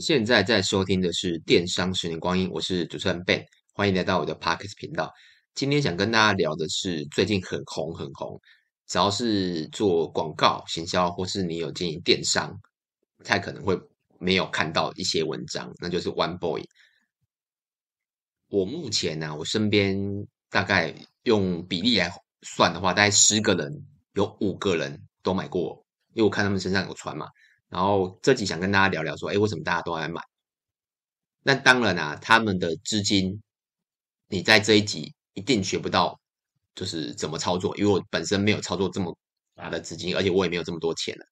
现在在收听的是《电商十年光阴》，我是主持人 Ben，欢迎来到我的 Podcast 频道。今天想跟大家聊的是最近很红很红，只要是做广告、行销，或是你有经营电商，不太可能会没有看到一些文章，那就是 One Boy。我目前呢、啊，我身边大概用比例来算的话，大概十个人有五个人都买过，因为我看他们身上有穿嘛。然后这集想跟大家聊聊说，哎，为什么大家都爱买？那当然啊，他们的资金，你在这一集一定学不到，就是怎么操作，因为我本身没有操作这么大的资金，而且我也没有这么多钱了，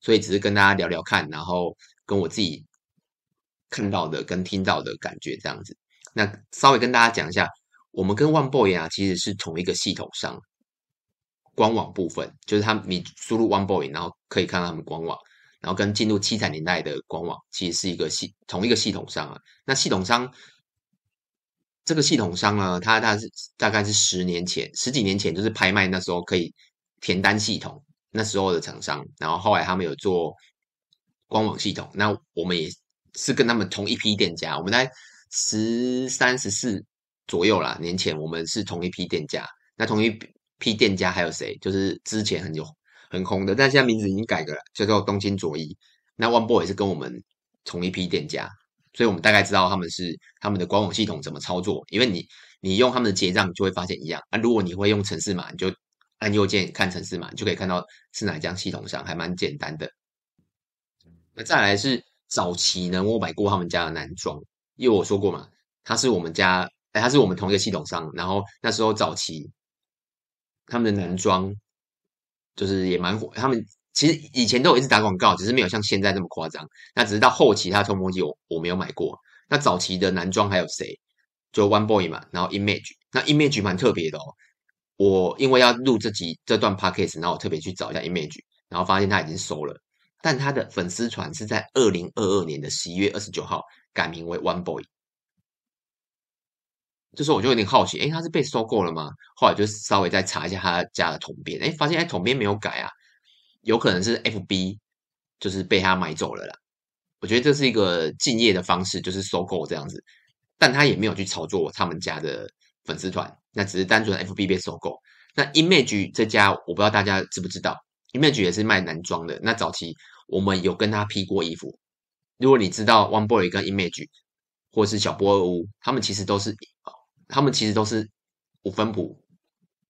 所以只是跟大家聊聊看，然后跟我自己看到的跟听到的感觉这样子。那稍微跟大家讲一下，我们跟 One Boy 啊，其实是同一个系统上，官网部分就是他你输入 One Boy，然后可以看到他们官网。然后跟进入七彩年代的官网其实是一个系同一个系统商啊。那系统商这个系统商呢，它它是大概是十年前十几年前就是拍卖那时候可以填单系统那时候的厂商，然后后来他们有做官网系统。那我们也是跟他们同一批店家，我们在十三十四左右啦，年前我们是同一批店家。那同一批店家还有谁？就是之前很久。很红的，但现在名字已经改了，叫做东京佐伊。那 One Boy 也是跟我们同一批店家，所以我们大概知道他们是他们的官网系统怎么操作。因为你你用他们的结账，就会发现一样啊。如果你会用城市码，你就按右键看城市码，你就可以看到是哪一家系统上，还蛮简单的。那再来是早期呢，我买过他们家的男装，因为我说过嘛，他是我们家，哎，他是我们同一个系统上。然后那时候早期他们的男装。就是也蛮火，他们其实以前都有一直打广告，只是没有像现在这么夸张。那只是到后期，他冲锋机我我没有买过。那早期的男装还有谁？就 One Boy 嘛，然后 Image，那 Image 蛮特别的哦。我因为要录这集这段 Podcast，然后我特别去找一下 Image，然后发现他已经收了，但他的粉丝团是在二零二二年的十一月二十九号改名为 One Boy。这时候我就有点好奇，诶，他是被收购了吗？后来就稍微再查一下他家的统编，诶，发现诶统编没有改啊，有可能是 FB 就是被他买走了啦。我觉得这是一个敬业的方式，就是收购这样子，但他也没有去操作他们家的粉丝团，那只是单纯 FB 被收购。那 Image 这家我不知道大家知不知道，Image 也是卖男装的。那早期我们有跟他批过衣服，如果你知道 One Boy 跟 Image 或是小波二屋，他们其实都是。他们其实都是五分埔，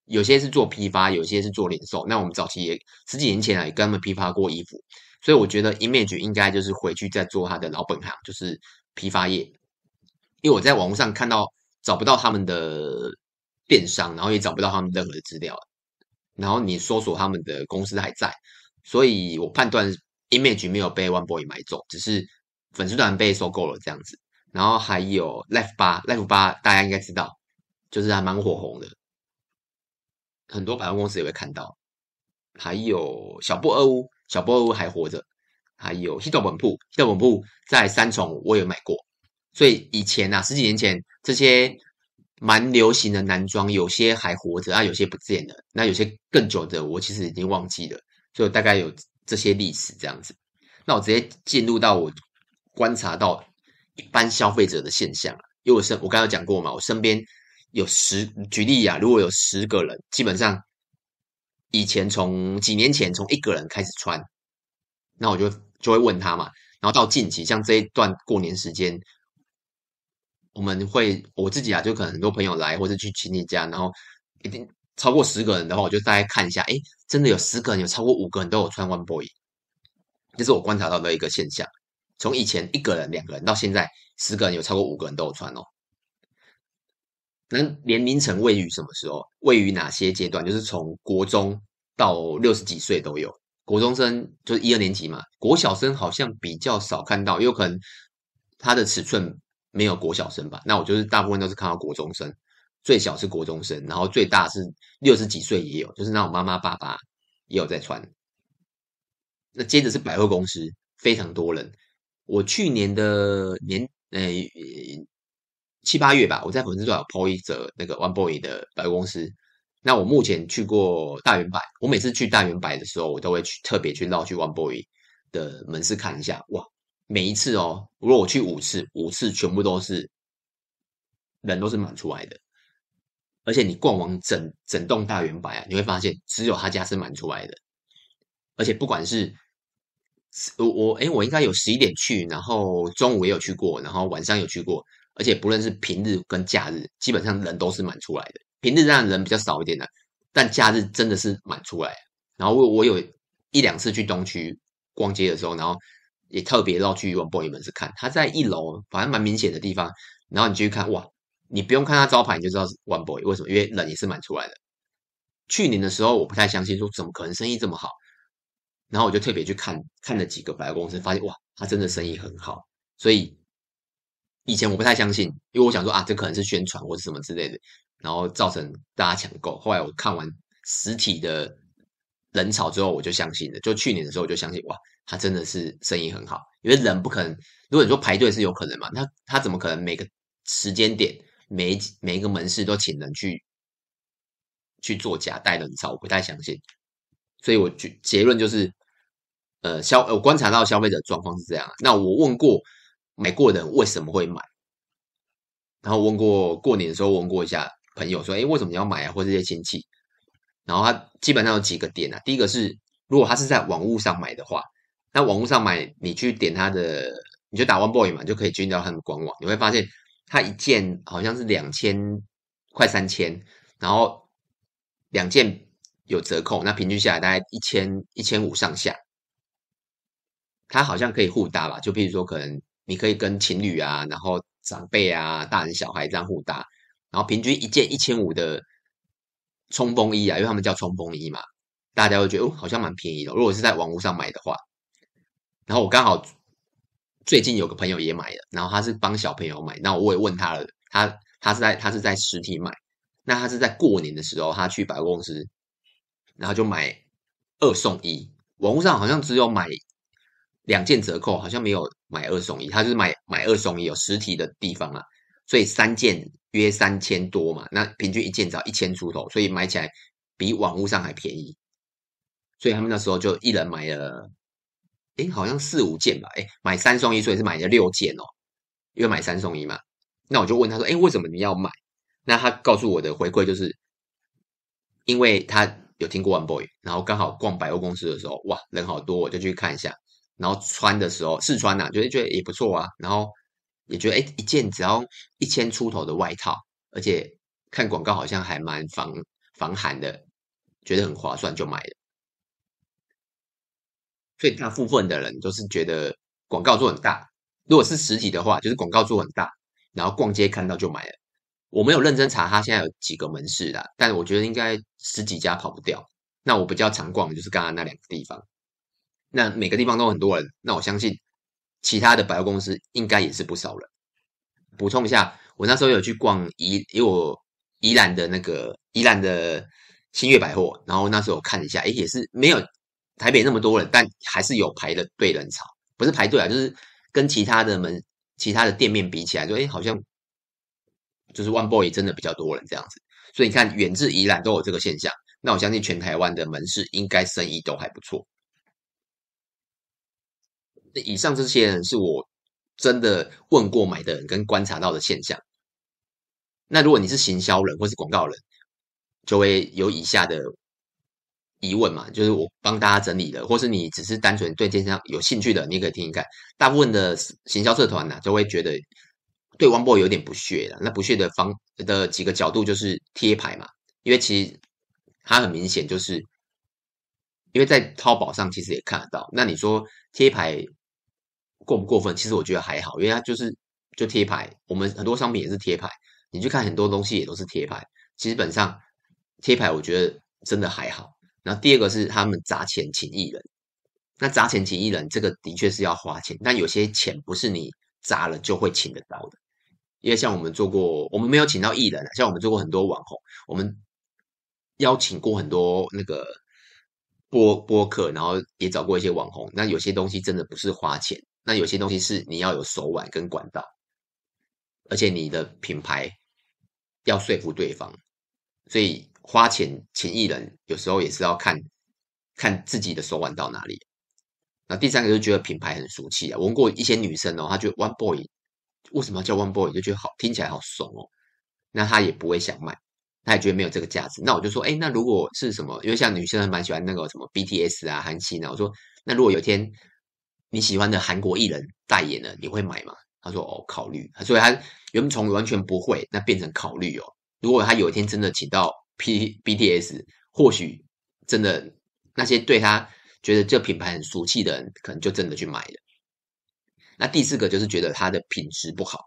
有些是做批发，有些是做零售。那我们早期也十几年前啊，也跟他们批发过衣服，所以我觉得 Image 应该就是回去再做他的老本行，就是批发业。因为我在网络上看到找不到他们的电商，然后也找不到他们任何的资料，然后你搜索他们的公司还在，所以我判断 Image 没有被 One Boy 买走，只是粉丝团被收购了这样子。然后还有 Life 八，Life 八大家应该知道，就是还蛮火红的，很多百货公司也会看到。还有小布二屋，小布二屋还活着。还有西斗本铺，西斗本铺在三重我也买过。所以以前啊，十几年前这些蛮流行的男装，有些还活着啊，有些不见了。那有些更久的，我其实已经忘记了。所以大概有这些历史这样子。那我直接进入到我观察到。一般消费者的现象，因为我身我刚刚讲过嘛，我身边有十举例啊，如果有十个人，基本上以前从几年前从一个人开始穿，那我就就会问他嘛，然后到近期像这一段过年时间，我们会我自己啊，就可能很多朋友来或者去亲戚家，然后一定超过十个人的话，我就大概看一下，诶，真的有十个人，有超过五个人都有穿 One Boy，这是我观察到的一个现象。从以前一个人、两个人到现在十个人，有超过五个人都有穿哦。那年龄层位于什么时候？位于哪些阶段？就是从国中到六十几岁都有。国中生就是一二年级嘛，国小生好像比较少看到，有可能他的尺寸没有国小生吧。那我就是大部分都是看到国中生，最小是国中生，然后最大是六十几岁也有，就是那种妈妈爸爸也有在穿。那接着是百货公司，非常多人。我去年的年，呃，七八月吧，我在粉丝团有 po 一则那个 One Boy 的百货公司。那我目前去过大圆百，我每次去大圆百的时候，我都会去特别去绕去 One Boy 的门市看一下。哇，每一次哦，如果我去五次，五次全部都是人都是满出来的，而且你逛完整整栋大圆百啊，你会发现只有他家是满出来的，而且不管是我我诶我应该有十一点去，然后中午也有去过，然后晚上有去过，而且不论是平日跟假日，基本上人都是满出来的。平日当然人比较少一点的，但假日真的是满出来。然后我我有一两次去东区逛街的时候，然后也特别绕去 One Boy 门市看，他在一楼，反正蛮明显的地方。然后你去看，哇，你不用看他招牌，你就知道是 One Boy。为什么？因为人也是满出来的。去年的时候我不太相信，说怎么可能生意这么好？然后我就特别去看看了几个百货公司，发现哇，他真的生意很好。所以以前我不太相信，因为我想说啊，这可能是宣传或者什么之类的，然后造成大家抢购。后来我看完实体的人潮之后，我就相信了。就去年的时候，我就相信哇，他真的是生意很好。因为人不可能，如果你说排队是有可能嘛，他他怎么可能每个时间点每每一个门市都请人去去做假带人潮？我不太相信。所以我结结论就是，呃，消我观察到消费者状况是这样。那我问过买过的人为什么会买，然后问过过年的时候问过一下朋友说，哎，为什么你要买啊？或这些亲戚，然后他基本上有几个点啊。第一个是，如果他是在网络上买的话，那网络上买，你去点他的，你就打 One Boy 嘛，就可以进到他们官网，你会发现他一件好像是两千快三千，然后两件。有折扣，那平均下来大概一千一千五上下。它好像可以互搭吧？就譬如说，可能你可以跟情侣啊，然后长辈啊、大人小孩这样互搭，然后平均一件一千五的冲锋衣啊，因为他们叫冲锋衣嘛，大家会觉得哦，好像蛮便宜的。如果是在网络上买的话，然后我刚好最近有个朋友也买了，然后他是帮小朋友买，那我也问他了，他他是在他是在实体买，那他是在过年的时候，他去百货公司。然后就买二送一，网络上好像只有买两件折扣，好像没有买二送一。他就是买买二送一，有实体的地方啊，所以三件约三千多嘛，那平均一件只要一千出头，所以买起来比网络上还便宜。所以他们那时候就一人买了，诶，好像四五件吧，诶，买三送一，所以是买了六件哦，因为买三送一嘛。那我就问他说，诶，为什么你要买？那他告诉我的回馈就是，因为他。有听过 One Boy，然后刚好逛百货公司的时候，哇，人好多，我就去看一下。然后穿的时候试穿呐、啊，觉得觉得也不错啊。然后也觉得，哎，一件只要一千出头的外套，而且看广告好像还蛮防防寒的，觉得很划算，就买了。所以大部分的人都是觉得广告做很大，如果是实体的话，就是广告做很大，然后逛街看到就买了。我没有认真查他现在有几个门市啦，但我觉得应该十几家跑不掉。那我比较常逛的就是刚刚那两个地方，那每个地方都很多人，那我相信其他的百货公司应该也是不少人。补充一下，我那时候有去逛宜，因为我宜兰的那个宜兰的新月百货，然后那时候我看一下，诶，也是没有台北那么多人，但还是有排的队人潮，不是排队啊，就是跟其他的门、其他的店面比起来，就诶好像。就是 One Boy 真的比较多人这样子，所以你看远至宜兰都有这个现象，那我相信全台湾的门市应该生意都还不错。以上这些人是我真的问过买的人跟观察到的现象。那如果你是行销人或是广告人，就会有以下的疑问嘛，就是我帮大家整理的，或是你只是单纯对电商有兴趣的，你可以听听看。大部分的行销社团呢、啊，就会觉得。对 One Boy 有点不屑了，那不屑的方的几个角度就是贴牌嘛，因为其实它很明显就是，因为在淘宝上其实也看得到。那你说贴牌过不过分？其实我觉得还好，因为它就是就贴牌，我们很多商品也是贴牌，你去看很多东西也都是贴牌，基本上贴牌我觉得真的还好。然后第二个是他们砸钱请艺人，那砸钱请艺人这个的确是要花钱，但有些钱不是你砸了就会请得到的。因为像我们做过，我们没有请到艺人，像我们做过很多网红，我们邀请过很多那个播播客，然后也找过一些网红。那有些东西真的不是花钱，那有些东西是你要有手腕跟管道，而且你的品牌要说服对方，所以花钱请艺人有时候也是要看看自己的手腕到哪里。那第三个就觉得品牌很俗气啊。我问过一些女生哦，她觉得 One Boy 为什么叫 One Boy，就觉得好听起来好怂哦。那她也不会想买，她也觉得没有这个价值。那我就说，哎，那如果是什么？因为像女生还蛮喜欢那个什么 BTS 啊、韩星啊。我说，那如果有一天你喜欢的韩国艺人代言了，你会买吗？他说，哦，考虑。所以他原本从完全不会，那变成考虑哦。如果他有一天真的请到 P BTS，或许真的那些对他。觉得这品牌很俗气的人，可能就真的去买了。那第四个就是觉得它的品质不好。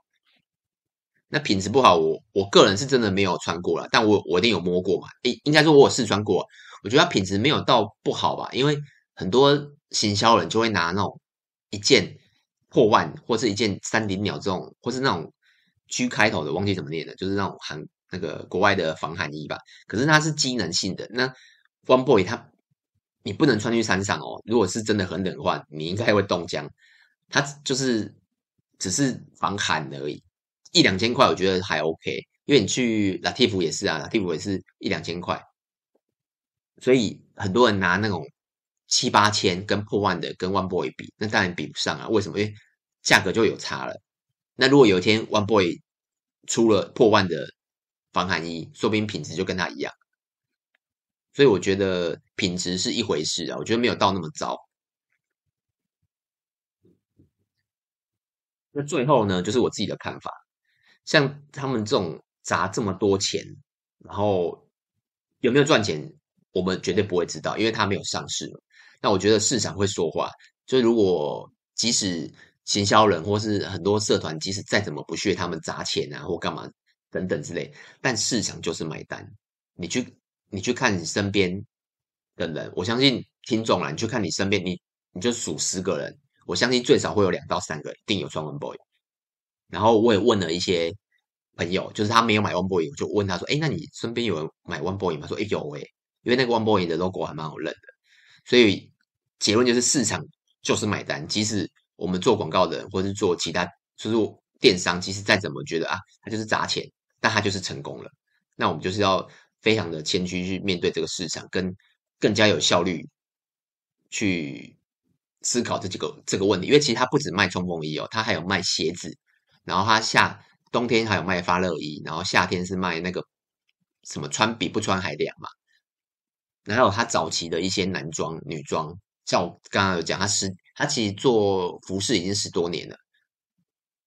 那品质不好，我我个人是真的没有穿过了，但我我一定有摸过嘛。诶，应该说我有试穿过。我觉得它品质没有到不好吧，因为很多行销人就会拿那种一件破万，或是一件三顶鸟这种，或是那种 G 开头的，忘记怎么念了，就是那种韩那个国外的防寒衣吧。可是它是机能性的。那 One Boy 它。你不能穿去山上哦。如果是真的很冷的话，你应该会冻僵。它就是只是防寒而已，一两千块我觉得还 OK。因为你去 Latif 也是啊，Latif 也是一两千块。所以很多人拿那种七八千跟破万的跟 One Boy 比，那当然比不上啊。为什么？因为价格就有差了。那如果有一天 One Boy 出了破万的防寒衣，说不定品质就跟它一样。所以我觉得品质是一回事啊，我觉得没有到那么糟。那最后呢，就是我自己的看法，像他们这种砸这么多钱，然后有没有赚钱，我们绝对不会知道，因为他没有上市。那我觉得市场会说话，就如果即使行销人或是很多社团，即使再怎么不屑他们砸钱啊或干嘛等等之类，但市场就是买单，你去。你去看你身边的人，我相信听众啦，你去看你身边，你你就数十个人，我相信最少会有两到三个一定有穿 One Boy。然后我也问了一些朋友，就是他没有买 One Boy，我就问他说：“哎，那你身边有人买 One Boy 吗？”说：“哎，有诶，因为那个 One Boy 的 logo 还蛮好认的。”所以结论就是市场就是买单，即使我们做广告的人，或是做其他就是电商，即使再怎么觉得啊，他就是砸钱，但他就是成功了。那我们就是要。非常的谦虚去面对这个市场，跟更加有效率去思考这几个这个问题。因为其实它不止卖冲锋衣哦，它还有卖鞋子，然后它夏冬天还有卖发热衣，然后夏天是卖那个什么穿比不穿还凉嘛。然后它早期的一些男装、女装，像我刚刚有讲，他十他其实做服饰已经十多年了。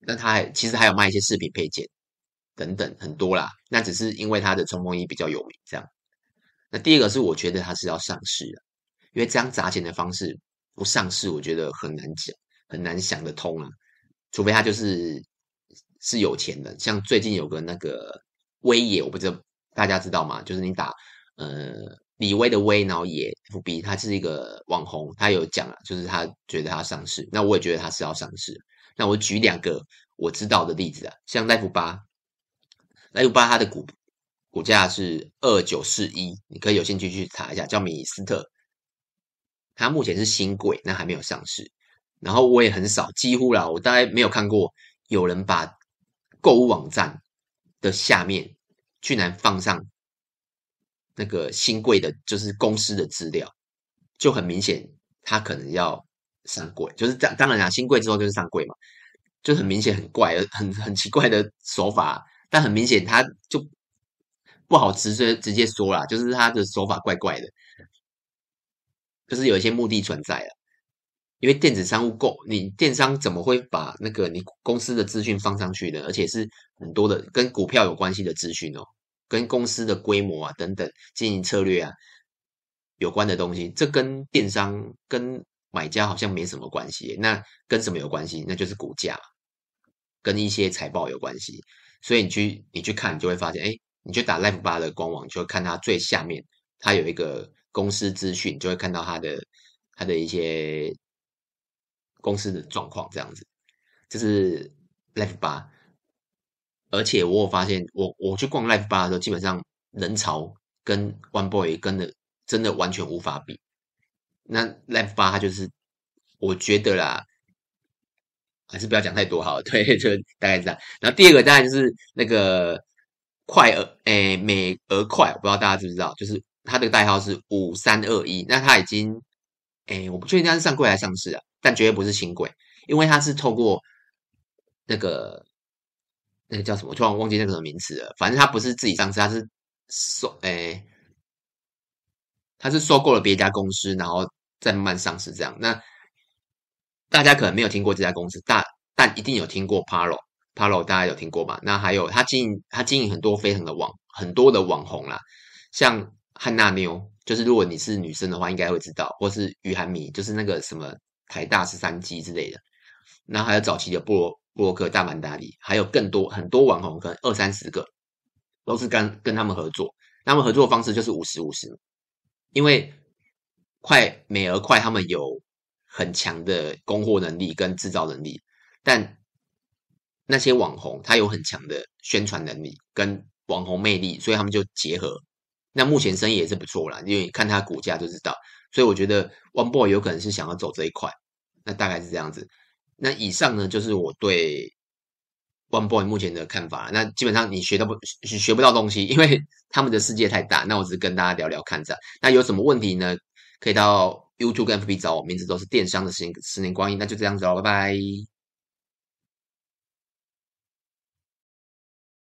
那他还其实还有卖一些饰品配件。等等很多啦，那只是因为他的冲锋衣比较有名，这样。那第二个是我觉得他是要上市的，因为这样砸钱的方式不上市，我觉得很难讲，很难想得通啊。除非他就是是有钱的，像最近有个那个威爷，我不知道大家知道吗？就是你打呃李威的威，然后也 FB，他是一个网红，他有讲啊，就是他觉得他上市，那我也觉得他是要上市。那我举两个我知道的例子啊，像 Life 八。Life 八它的股股价是二九四一，你可以有兴趣去查一下，叫米斯特。它目前是新贵，那还没有上市。然后我也很少，几乎啦，我大概没有看过有人把购物网站的下面居然放上那个新贵的，就是公司的资料，就很明显，它可能要上柜。就是当当然啦，新贵之后就是上柜嘛，就很明显很怪，很很奇怪的手法。但很明显，他就不好直接直接说啦，就是他的手法怪怪的，就是有一些目的存在了。因为电子商务购，你电商怎么会把那个你公司的资讯放上去呢？而且是很多的跟股票有关系的资讯哦，跟公司的规模啊等等经营策略啊有关的东西，这跟电商跟买家好像没什么关系。那跟什么有关系？那就是股价，跟一些财报有关系。所以你去你去看，你就会发现，哎，你去打 Life 八的官网，就会看它最下面，它有一个公司资讯，就会看到它的它的一些公司的状况，这样子，这是 Life 八。而且我有发现，我我去逛 Life 八的时候，基本上人潮跟 One Boy 跟的真的完全无法比。那 Life 八它就是，我觉得啦。还是不要讲太多好了，对，就大概是这样。然后第二个当然就是那个快鹅，诶，美鹅快，我不知道大家知不知道，就是它的代号是五三二一。那它已经哎，我不确定它是上柜还是上市啊，但绝对不是新柜，因为它是透过那个那个叫什么，突然忘记那个什么名词了。反正他不是自己上市，他是收哎，它是收购了别家公司，然后再慢慢上市这样。那大家可能没有听过这家公司，但但一定有听过 Paro，Paro 大家有听过吧？那还有他经营他经营很多非常的网很多的网红啦，像汉娜妞。就是如果你是女生的话，应该会知道，或是于涵迷，就是那个什么台大十三机之类的。然后还有早期的布洛布洛克大曼达里，还有更多很多网红，可能二三十个，都是跟跟他们合作。他们合作的方式就是五十五十，因为快美而快，他们有很强的供货能力跟制造能力，但那些网红他有很强的宣传能力跟网红魅力，所以他们就结合。那目前生意也是不错啦，因为看他股价就知道，所以我觉得 One Boy 有可能是想要走这一块，那大概是这样子。那以上呢，就是我对 One Boy 目前的看法。那基本上你学到不学不到东西，因为 他们的世界太大。那我只是跟大家聊聊看着。那有什么问题呢？可以到 YouTube 跟 FB 找我，名字都是电商的十年十年光阴。那就这样子喽，拜拜。